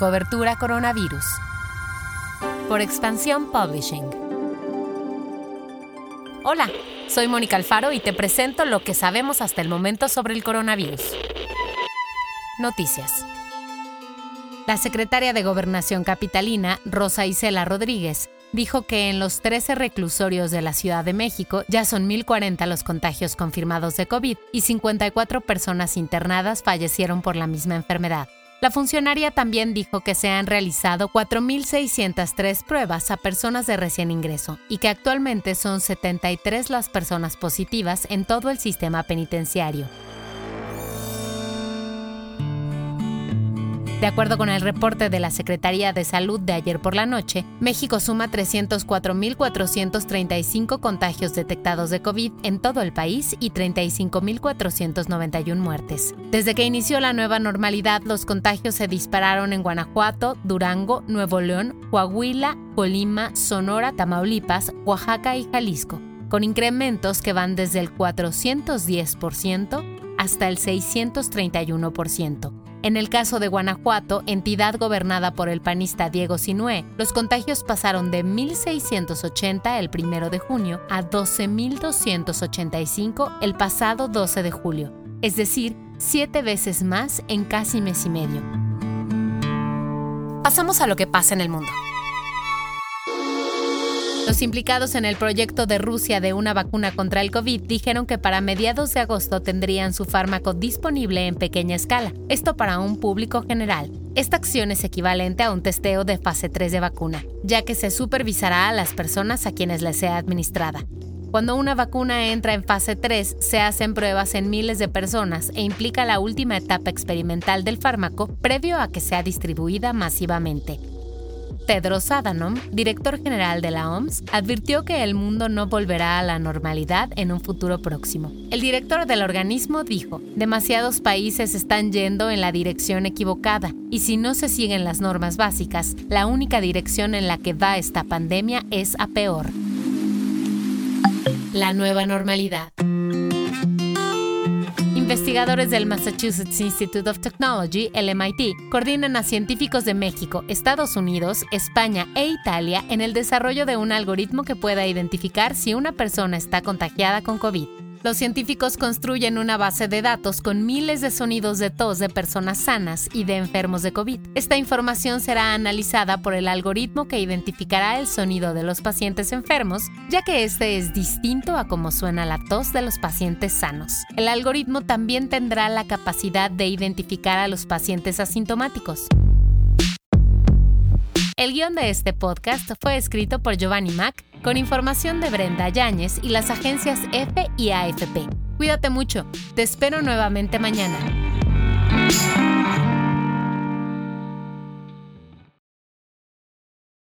Cobertura Coronavirus. Por Expansión Publishing. Hola, soy Mónica Alfaro y te presento lo que sabemos hasta el momento sobre el coronavirus. Noticias. La secretaria de Gobernación Capitalina, Rosa Isela Rodríguez, dijo que en los 13 reclusorios de la Ciudad de México ya son 1.040 los contagios confirmados de COVID y 54 personas internadas fallecieron por la misma enfermedad. La funcionaria también dijo que se han realizado 4.603 pruebas a personas de recién ingreso y que actualmente son 73 las personas positivas en todo el sistema penitenciario. De acuerdo con el reporte de la Secretaría de Salud de ayer por la noche, México suma 304.435 contagios detectados de COVID en todo el país y 35.491 muertes. Desde que inició la nueva normalidad, los contagios se dispararon en Guanajuato, Durango, Nuevo León, Coahuila, Colima, Sonora, Tamaulipas, Oaxaca y Jalisco, con incrementos que van desde el 410% hasta el 631%. En el caso de Guanajuato, entidad gobernada por el panista Diego Sinué, los contagios pasaron de 1.680 el 1 de junio a 12.285 el pasado 12 de julio, es decir, siete veces más en casi mes y medio. Pasamos a lo que pasa en el mundo. Los implicados en el proyecto de Rusia de una vacuna contra el COVID dijeron que para mediados de agosto tendrían su fármaco disponible en pequeña escala, esto para un público general. Esta acción es equivalente a un testeo de fase 3 de vacuna, ya que se supervisará a las personas a quienes les sea administrada. Cuando una vacuna entra en fase 3, se hacen pruebas en miles de personas e implica la última etapa experimental del fármaco previo a que sea distribuida masivamente. Tedros Adhanom, director general de la OMS, advirtió que el mundo no volverá a la normalidad en un futuro próximo. El director del organismo dijo, demasiados países están yendo en la dirección equivocada y si no se siguen las normas básicas, la única dirección en la que va esta pandemia es a peor. La nueva normalidad. Investigadores del Massachusetts Institute of Technology, el MIT, coordinan a científicos de México, Estados Unidos, España e Italia en el desarrollo de un algoritmo que pueda identificar si una persona está contagiada con COVID. Los científicos construyen una base de datos con miles de sonidos de tos de personas sanas y de enfermos de COVID. Esta información será analizada por el algoritmo que identificará el sonido de los pacientes enfermos, ya que este es distinto a cómo suena la tos de los pacientes sanos. El algoritmo también tendrá la capacidad de identificar a los pacientes asintomáticos. El guion de este podcast fue escrito por Giovanni Mac con información de Brenda Yáñez y las agencias F y AFP. Cuídate mucho, te espero nuevamente mañana.